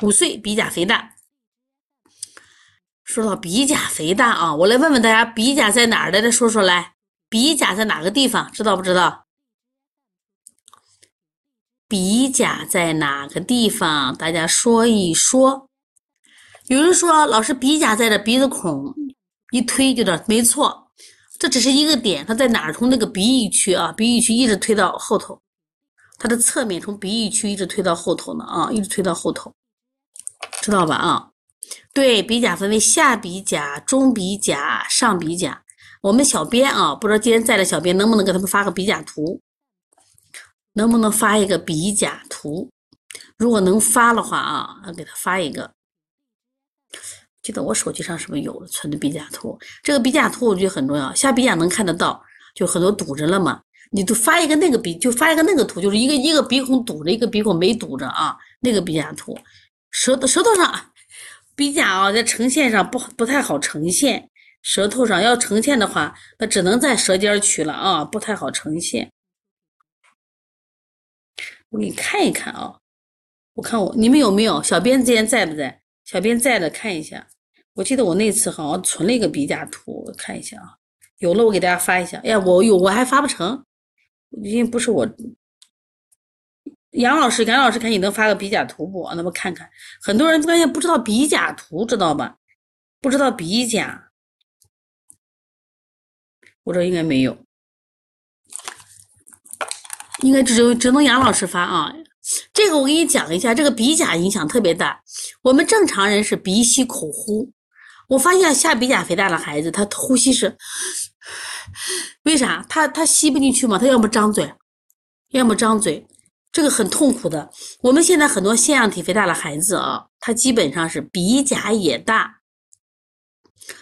五岁，鼻甲肥大。说到鼻甲肥大啊，我来问问大家，鼻甲在哪儿来？再说说来，鼻甲在哪个地方？知道不知道？鼻甲在哪个地方？大家说一说。有人说，老师，鼻甲在这鼻子孔，一推就到。没错，这只是一个点，它在哪儿？从那个鼻翼区啊，鼻翼区一直推到后头，它的侧面从鼻翼区一直推到后头呢啊，一直推到后头，知道吧啊？对，鼻甲分为下鼻甲、中鼻甲、上鼻甲。我们小编啊，不知道今天在的小编能不能给他们发个鼻甲图？能不能发一个鼻甲图？如果能发的话啊，给他发一个。记得我手机上是不是有存的鼻甲图？这个鼻甲图我觉得很重要，下鼻甲能看得到，就很多堵着了嘛。你就发一个那个鼻，就发一个那个图，就是一个一个鼻孔堵着，一个鼻孔没堵着啊，那个鼻甲图。舌头舌头上。鼻甲啊，在呈现上不不太好呈现，舌头上要呈现的话，那只能在舌尖取了啊，不太好呈现。我给你看一看啊，我看我你们有没有？小编今天在不在？小编在的，看一下。我记得我那次好像存了一个鼻甲图，我看一下啊，有了我给大家发一下。哎呀，我有我还发不成，因为不是我。杨老师，杨老师，看你能发个鼻甲图不？那么看看，很多人关键不知道鼻甲图，知道吧？不知道鼻甲，我这应该没有，应该只有只能杨老师发啊。这个我给你讲一下，这个鼻甲影响特别大。我们正常人是鼻吸口呼，我发现下鼻甲肥大的孩子，他呼吸是为啥？他他吸不进去嘛？他要么张嘴，要么张嘴。这个很痛苦的。我们现在很多腺样体肥大的孩子啊，他基本上是鼻甲也大，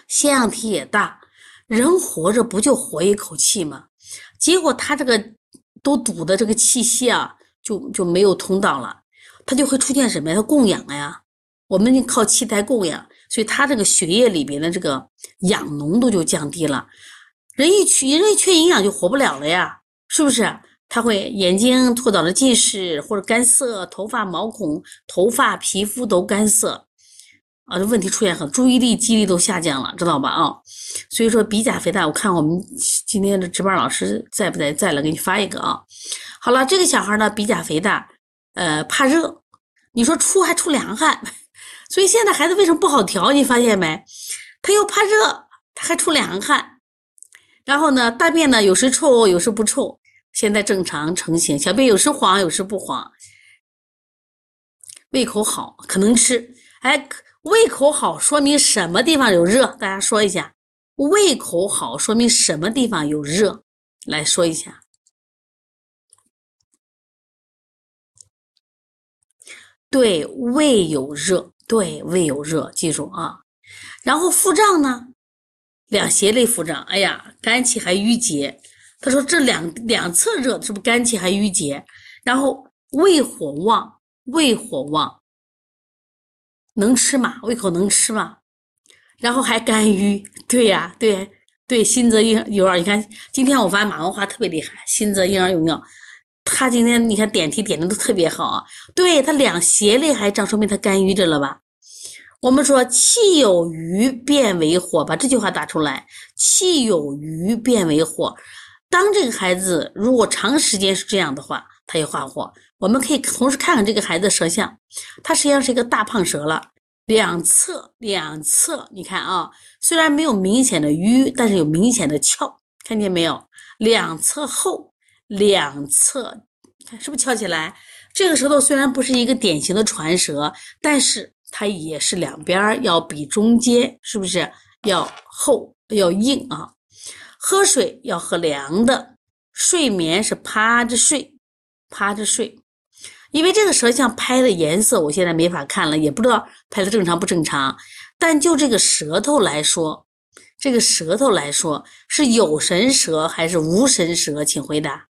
腺样体也大，人活着不就活一口气吗？结果他这个都堵的这个气息啊，就就没有通道了，他就会出现什么呀？他供氧呀，我们靠气胎供氧，所以他这个血液里边的这个氧浓度就降低了，人一缺人一缺营养就活不了了呀，是不是？他会眼睛脱到了近视或者干涩，头发毛孔、头发、皮肤都干涩，啊，这问题出现很，注意力、记忆力都下降了，知道吧？啊，所以说鼻甲肥大，我看我们今天的值班老师在不在？在了，给你发一个啊。好了，这个小孩呢，鼻甲肥大，呃，怕热，你说出还出凉汗，所以现在孩子为什么不好调？你发现没？他又怕热，他还出凉汗，然后呢，大便呢有时臭，有时不臭。现在正常成型，小便有时黄，有时不黄，胃口好，可能吃。哎，胃口好说明什么地方有热？大家说一下，胃口好说明什么地方有热？来说一下。对，胃有热，对，胃有热，记住啊。然后腹胀呢？两胁肋腹胀，哎呀，肝气还郁结。他说：“这两两侧热，是不是肝气还郁结？然后胃火旺，胃火旺，能吃吗？胃口能吃吗？然后还肝郁，对呀，对对。心泽婴幼儿，你看今天我发现马文华特别厉害，心泽婴儿有尿，他今天你看点题点的都特别好啊。对他两胁肋还胀，说明他肝郁着了吧？我们说气有余变为火，把这句话打出来，气有余变为火。”当这个孩子如果长时间是这样的话，他也化火。我们可以同时看看这个孩子舌象，他实际上是一个大胖舌了，两侧两侧，你看啊，虽然没有明显的淤，但是有明显的翘，看见没有？两侧厚，两侧看是不是翘起来？这个舌头虽然不是一个典型的传舌，但是它也是两边要比中间是不是要厚要硬啊？喝水要喝凉的，睡眠是趴着睡，趴着睡，因为这个舌象拍的颜色，我现在没法看了，也不知道拍的正常不正常。但就这个舌头来说，这个舌头来说是有神舌还是无神舌？请回答。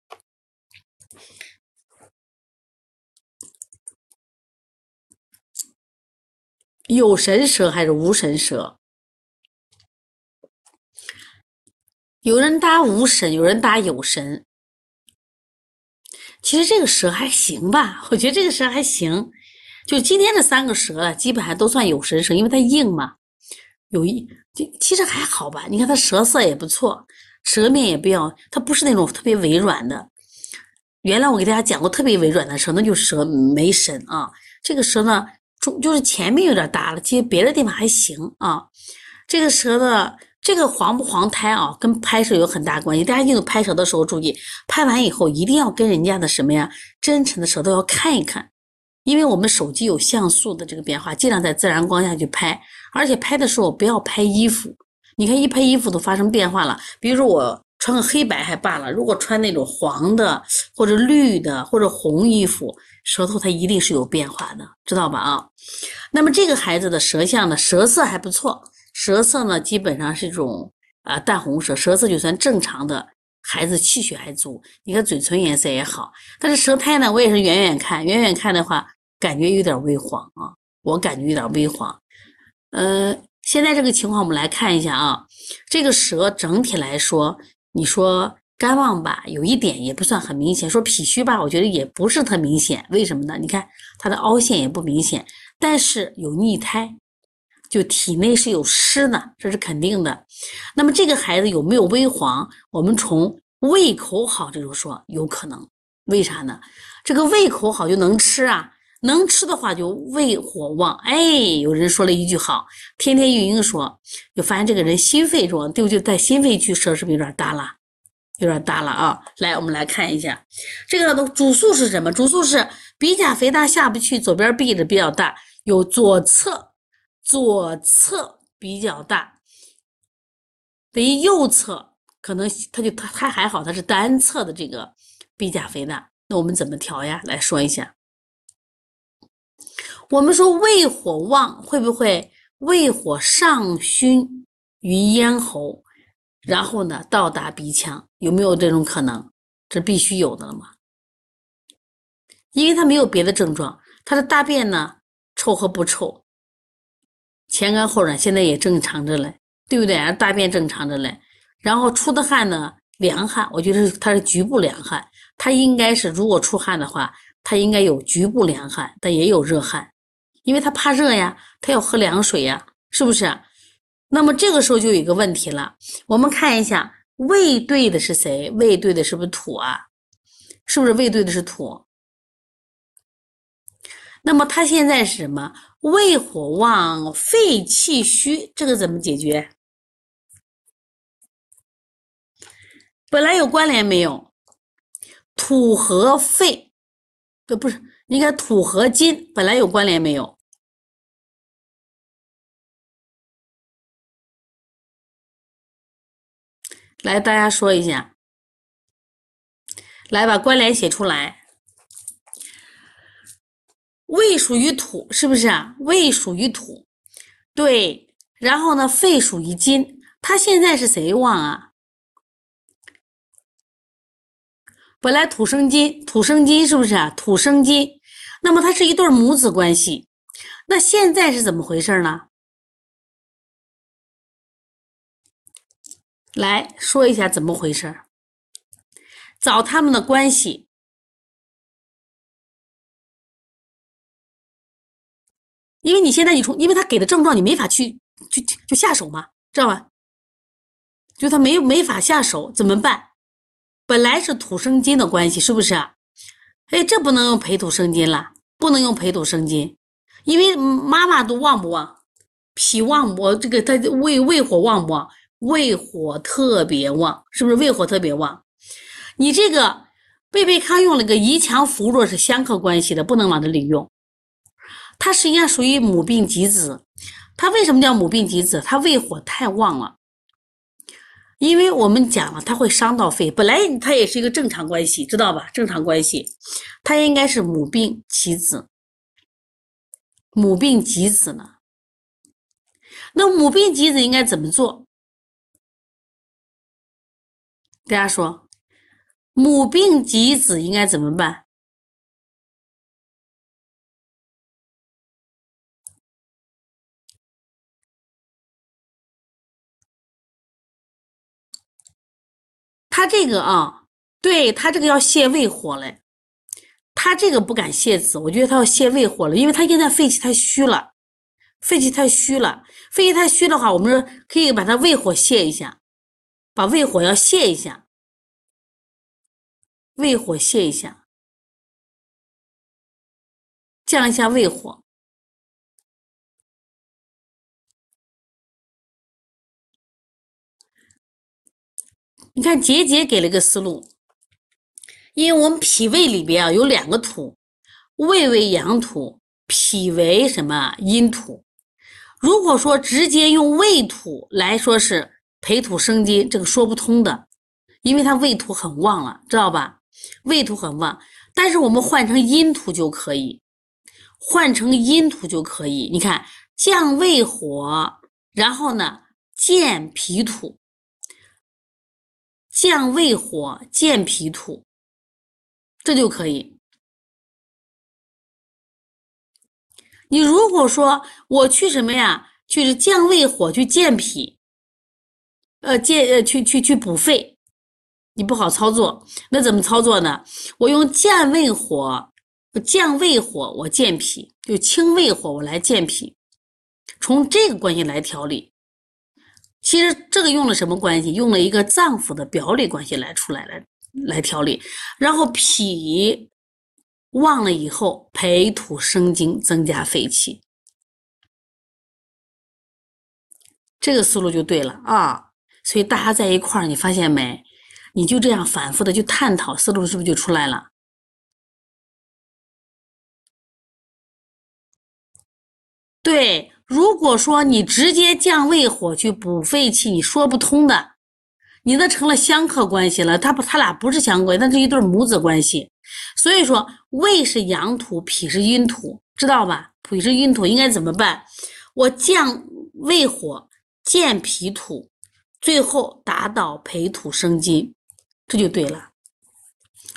有神舌还是无神舌？有人答无神，有人答有神。其实这个蛇还行吧，我觉得这个蛇还行。就今天这三个蛇啊，基本上都算有神蛇，因为它硬嘛，有一其实还好吧。你看它舌色也不错，舌面也比较，它不是那种特别微软的。原来我给大家讲过，特别微软的蛇，那就是舌没神啊。这个舌呢，中就是前面有点大了，其实别的地方还行啊。这个舌的这个黄不黄胎啊，跟拍摄有很大关系。大家记住拍摄的时候注意，拍完以后一定要跟人家的什么呀，真诚的舌头要看一看，因为我们手机有像素的这个变化，尽量在自然光下去拍，而且拍的时候不要拍衣服。你看一拍衣服都发生变化了，比如说我。穿个黑白还罢了，如果穿那种黄的或者绿的或者红衣服，舌头它一定是有变化的，知道吧？啊，那么这个孩子的舌象呢，舌色还不错，舌色呢基本上是这种啊淡红色，舌色就算正常的，孩子气血还足，你看嘴唇颜色也好，但是舌苔呢，我也是远远看，远远看的话，感觉有点微黄啊，我感觉有点微黄。嗯，现在这个情况我们来看一下啊，这个舌整体来说。你说肝旺吧，有一点也不算很明显；说脾虚吧，我觉得也不是特明显。为什么呢？你看它的凹陷也不明显，但是有逆胎，就体内是有湿的，这是肯定的。那么这个孩子有没有微黄？我们从胃口好这种说有可能。为啥呢？这个胃口好就能吃啊，能吃的话就胃火旺。哎，有人说了一句好，天天运营说。就发现这个人心肺重，对不对？在心肺区舌是不是有点大了？有点大了啊！来，我们来看一下，这个的主诉是什么？主诉是鼻甲肥大下不去，左边鼻子比较大，有左侧左侧比较大，等于右侧可能他就他他还好，他是单侧的这个鼻甲肥大。那我们怎么调呀？来说一下，我们说胃火旺会不会？胃火上熏于咽喉，然后呢到达鼻腔，有没有这种可能？这必须有的了嘛？因为他没有别的症状，他的大便呢臭和不臭，前干后软，现在也正常着嘞，对不对？大便正常着嘞，然后出的汗呢凉汗，我觉得他是局部凉汗，他应该是如果出汗的话，他应该有局部凉汗，但也有热汗。因为他怕热呀，他要喝凉水呀，是不是？那么这个时候就有一个问题了，我们看一下胃对的是谁？胃对的是不是土啊？是不是胃对的是土？那么他现在是什么？胃火旺，肺气虚，这个怎么解决？本来有关联没有？土和肺，呃，不是，应该土和金本来有关联没有？来，大家说一下，来把关联写出来。胃属于土，是不是啊？胃属于土，对。然后呢，肺属于金，它现在是谁旺啊？本来土生金，土生金是不是啊？土生金，那么它是一对母子关系。那现在是怎么回事呢？来说一下怎么回事找他们的关系，因为你现在你从，因为他给的症状你没法去去就下手嘛，知道吧？就他没没法下手怎么办？本来是土生金的关系，是不是？哎，这不能用培土生金了，不能用培土生金，因为妈妈都旺不旺？脾旺不？这个他胃胃火旺不旺？胃火特别旺，是不是胃火特别旺？你这个贝贝康用了个宜强扶弱是相克关系的，不能往这里用。它实际上属于母病及子。它为什么叫母病及子？它胃火太旺了。因为我们讲了，它会伤到肺。本来它也是一个正常关系，知道吧？正常关系，它应该是母病其子。母病及子呢？那母病及子应该怎么做？大家说，母病及子应该怎么办？他这个啊，对他这个要泻胃火嘞，他。这个不敢泻子，我觉得他要泻胃火了，因为他现在肺气太虚了，肺气太虚了，肺气太虚的话，我们说可以把他胃火泻一下，把胃火要泻一下，胃火泻一下，降一下胃火。你看杰杰给了个思路。因为我们脾胃里边啊有两个土，胃为阳土，脾为什么阴土？如果说直接用胃土来说是培土生金，这个说不通的，因为它胃土很旺了，知道吧？胃土很旺，但是我们换成阴土就可以，换成阴土就可以。你看降胃火，然后呢健脾土，降胃火，健脾土。这就可以。你如果说我去什么呀？去降胃火，去健脾，呃，健呃，去去去补肺，你不好操作。那怎么操作呢？我用降胃火，降胃火，我健脾，就清胃火，我来健脾。从这个关系来调理。其实这个用了什么关系？用了一个脏腑的表里关系来出来来。来调理，然后脾旺了以后，培土生金，增加肺气，这个思路就对了啊。所以大家在一块儿，你发现没？你就这样反复的去探讨，思路是不是就出来了？对，如果说你直接降胃火去补肺气，你说不通的。你那成了相克关系了，他不，他俩不是相关，那是一对母子关系。所以说，胃是阳土，脾是阴土，知道吧？脾是阴土，应该怎么办？我降胃火，健脾土，最后达到培土生金，这就对了。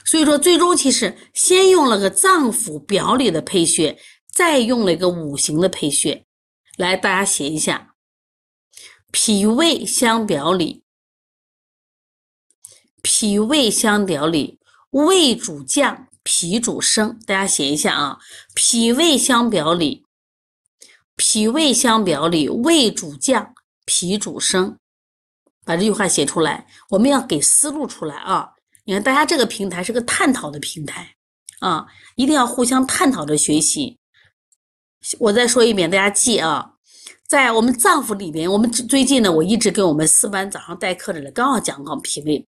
所以说，最终其实先用了个脏腑表里的配穴，再用了一个五行的配穴。来，大家写一下：脾胃相表里。脾胃相表里，胃主降，脾主升。大家写一下啊，脾胃相表里，脾胃相表里，胃主降，脾主升。把这句话写出来，我们要给思路出来啊。你看，大家这个平台是个探讨的平台啊，一定要互相探讨着学习。我再说一遍，大家记啊，在我们脏腑里边，我们最近呢，我一直跟我们四班早上代课的人刚好讲过脾胃。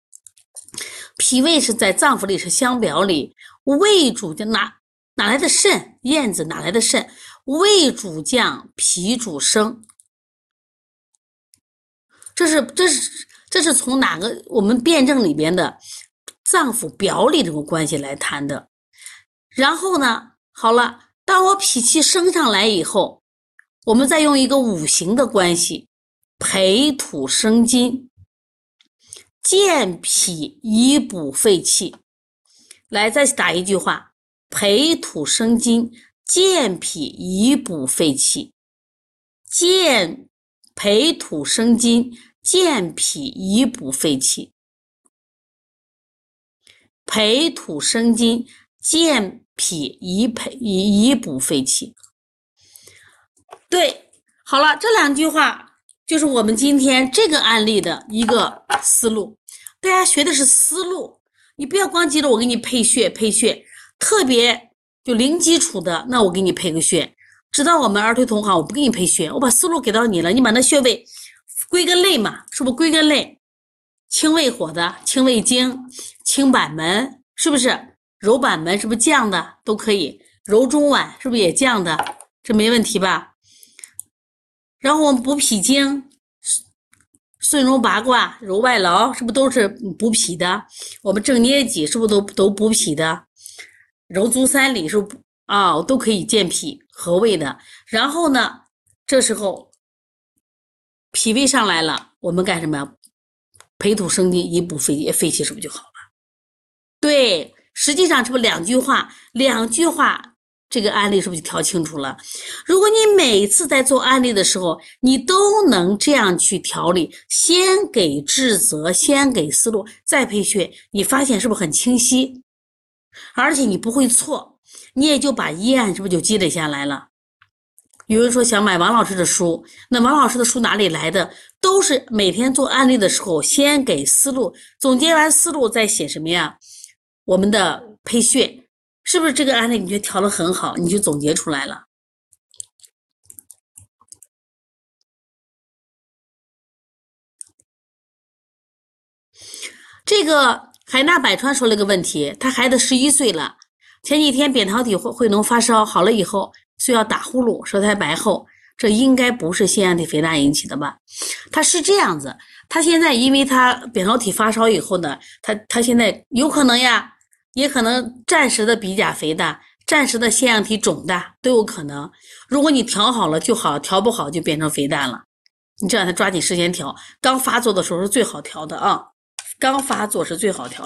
脾胃是在脏腑里是相表里，胃主降哪哪来的肾？燕子哪来的肾？胃主降，脾主升。这是这是这是从哪个我们辩证里边的脏腑表里这个关系来谈的？然后呢，好了，当我脾气升上来以后，我们再用一个五行的关系，培土生金。健脾以补肺气，来再打一句话：培土生金，健脾以补肺气。健培土生金，健脾以补肺气。培土生金，健脾以培以以补肺气。对，好了，这两句话。就是我们今天这个案例的一个思路，大家学的是思路，你不要光记着我给你配穴配穴，特别就零基础的，那我给你配个穴。知道我们二推同行，我不给你配穴，我把思路给到你了，你把那穴位归根类嘛，是不归根类？清胃火的，清胃经，清板门，是不是？揉板门是不是降的都可以？揉中脘是不是也降的？这没问题吧？然后我们补脾经，顺揉八卦、揉外劳，是不是都是补脾的？我们正捏脊是不是都都补脾的？揉足三里是不啊，都可以健脾和胃的。然后呢，这时候脾胃上来了，我们干什么呀？培土生金，以补肺肺气，是不是就好了？对，实际上是不两句话？两句话。这个案例是不是就调清楚了？如果你每次在做案例的时候，你都能这样去调理，先给治则，先给思路，再培训，你发现是不是很清晰？而且你不会错，你也就把阴暗是不是就积累下来了？有人说想买王老师的书，那王老师的书哪里来的？都是每天做案例的时候，先给思路总结完思路，再写什么呀？我们的配穴，是不是这个案例你觉得调的很好，你就总结出来了？这个海纳百川说了个问题，他孩子十一岁了，前几天扁桃体会会脓发烧好了以后，需要打呼噜，舌苔白厚，这应该不是腺样体肥大引起的吧？他是这样子，他现在因为他扁桃体发烧以后呢，他他现在有可能呀，也可能暂时的鼻甲肥大，暂时的腺样体肿大都有可能。如果你调好了就好，调不好就变成肥大了。你这样他抓紧时间调，刚发作的时候是最好调的啊。刚发作是最好调。